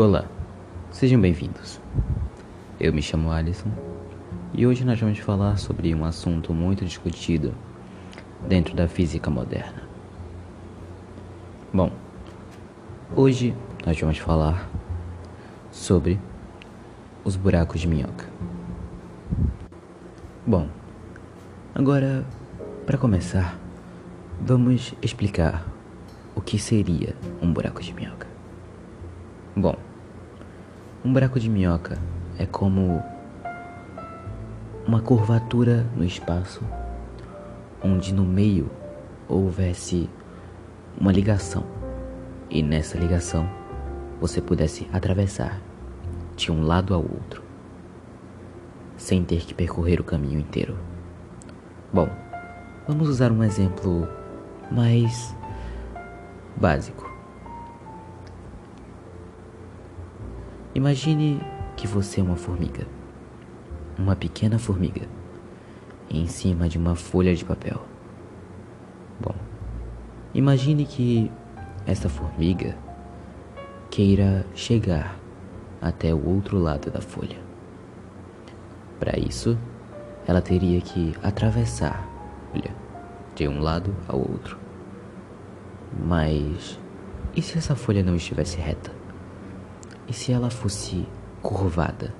Olá, sejam bem-vindos. Eu me chamo Alisson e hoje nós vamos falar sobre um assunto muito discutido dentro da física moderna. Bom, hoje nós vamos falar sobre os buracos de minhoca. Bom, agora para começar, vamos explicar o que seria um buraco de minhoca. Bom, um buraco de minhoca é como uma curvatura no espaço onde no meio houvesse uma ligação e nessa ligação você pudesse atravessar de um lado ao outro sem ter que percorrer o caminho inteiro. Bom, vamos usar um exemplo mais básico. Imagine que você é uma formiga, uma pequena formiga, em cima de uma folha de papel. Bom, imagine que esta formiga queira chegar até o outro lado da folha. Para isso, ela teria que atravessar a folha de um lado ao outro. Mas e se essa folha não estivesse reta? E se ela fosse curvada?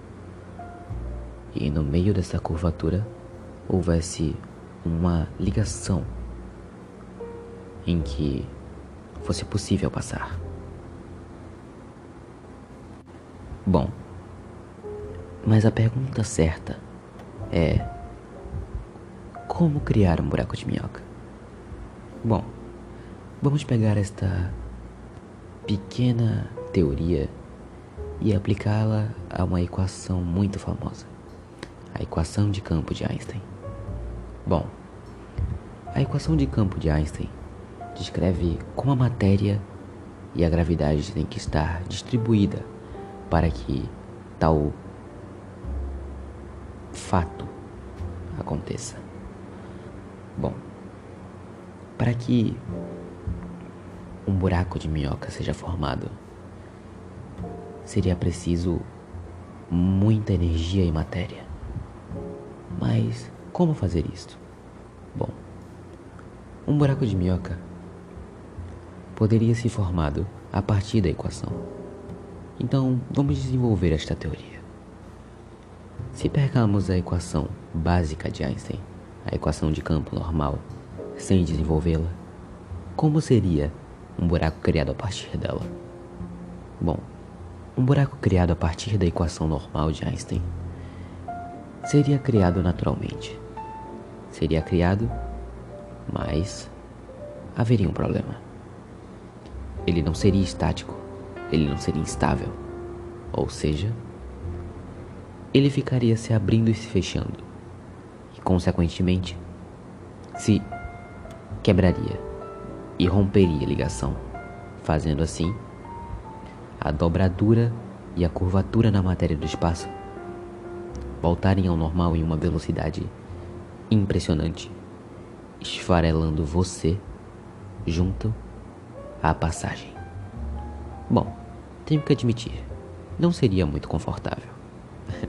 E no meio dessa curvatura houvesse uma ligação em que fosse possível passar. Bom, mas a pergunta certa é: como criar um buraco de minhoca? Bom, vamos pegar esta pequena teoria e aplicá-la a uma equação muito famosa, a equação de campo de Einstein. Bom, a equação de campo de Einstein descreve como a matéria e a gravidade têm que estar distribuída para que tal fato aconteça. Bom, para que um buraco de minhoca seja formado, seria preciso muita energia e matéria. Mas como fazer isto? Bom, um buraco de minhoca poderia ser formado a partir da equação. Então, vamos desenvolver esta teoria. Se pegarmos a equação básica de Einstein, a equação de campo normal, sem desenvolvê-la, como seria um buraco criado a partir dela? Bom, um buraco criado a partir da equação normal de Einstein seria criado naturalmente. Seria criado, mas haveria um problema. Ele não seria estático, ele não seria instável. Ou seja, ele ficaria se abrindo e se fechando, e consequentemente se quebraria e romperia a ligação, fazendo assim a dobradura e a curvatura na matéria do espaço voltarem ao normal em uma velocidade impressionante, esfarelando você junto à passagem. Bom, tenho que admitir, não seria muito confortável.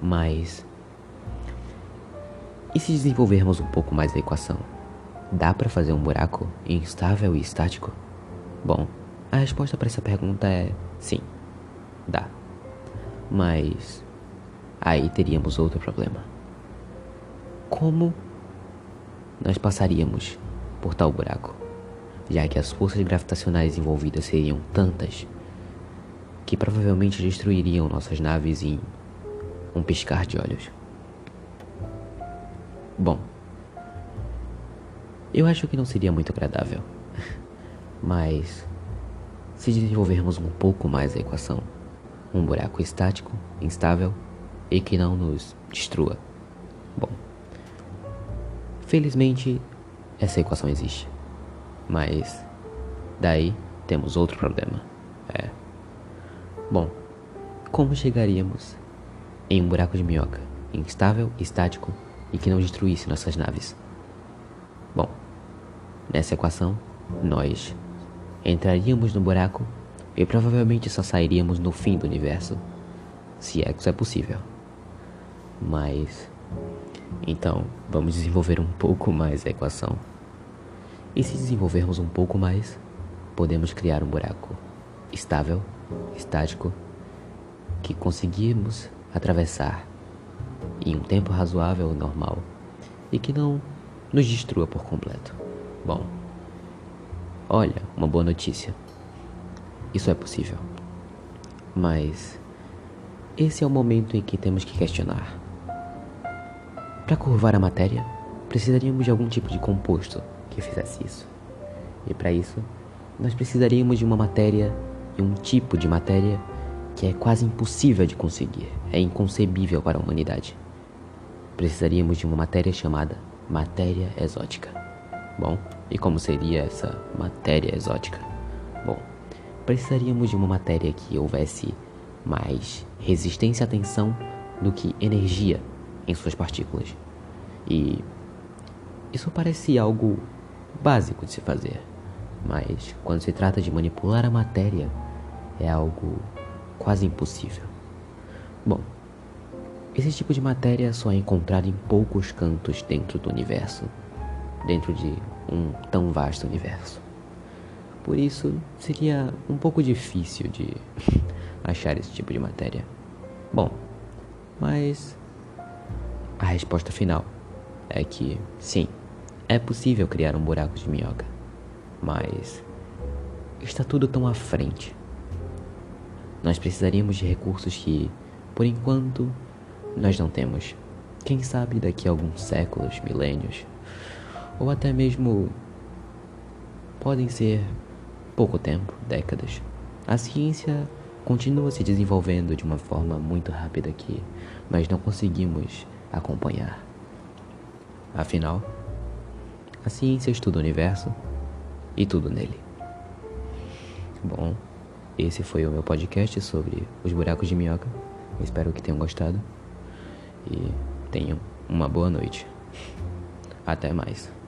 Mas e se desenvolvermos um pouco mais a equação? Dá para fazer um buraco instável e estático? Bom, a resposta para essa pergunta é sim, dá. Mas aí teríamos outro problema. Como nós passaríamos por tal buraco? Já que as forças gravitacionais envolvidas seriam tantas que provavelmente destruiriam nossas naves em um piscar de olhos. Bom, eu acho que não seria muito agradável, mas se desenvolvermos um pouco mais a equação, um buraco estático, instável e que não nos destrua. Bom, felizmente essa equação existe, mas daí temos outro problema. É. Bom, como chegaríamos em um buraco de minhoca instável, estático e que não destruísse nossas naves? Bom, nessa equação, nós entraríamos no buraco e provavelmente só sairíamos no fim do universo, se é que isso é possível. Mas então, vamos desenvolver um pouco mais a equação. E se desenvolvermos um pouco mais, podemos criar um buraco estável, estático, que conseguimos atravessar em um tempo razoável normal e que não nos destrua por completo. Bom, olha, uma boa notícia. Isso é possível. Mas esse é o momento em que temos que questionar. Para curvar a matéria, precisaríamos de algum tipo de composto que fizesse isso. E para isso, nós precisaríamos de uma matéria e um tipo de matéria que é quase impossível de conseguir, é inconcebível para a humanidade. Precisaríamos de uma matéria chamada matéria exótica. Bom, e como seria essa matéria exótica? Bom, precisaríamos de uma matéria que houvesse mais resistência à tensão do que energia em suas partículas. E isso parece algo básico de se fazer, mas quando se trata de manipular a matéria, é algo quase impossível. Bom, esse tipo de matéria só é encontrado em poucos cantos dentro do universo, dentro de um tão vasto universo. Por isso, seria um pouco difícil de achar esse tipo de matéria. Bom, mas a resposta final é que sim, é possível criar um buraco de minhoca, mas está tudo tão à frente. Nós precisaríamos de recursos que, por enquanto, nós não temos. Quem sabe daqui a alguns séculos, milênios, ou até mesmo podem ser pouco tempo, décadas. A ciência continua se desenvolvendo de uma forma muito rápida aqui, mas não conseguimos acompanhar. Afinal, a ciência estuda o universo e tudo nele. Bom, esse foi o meu podcast sobre os buracos de minhoca. espero que tenham gostado e tenham uma boa noite. Até mais.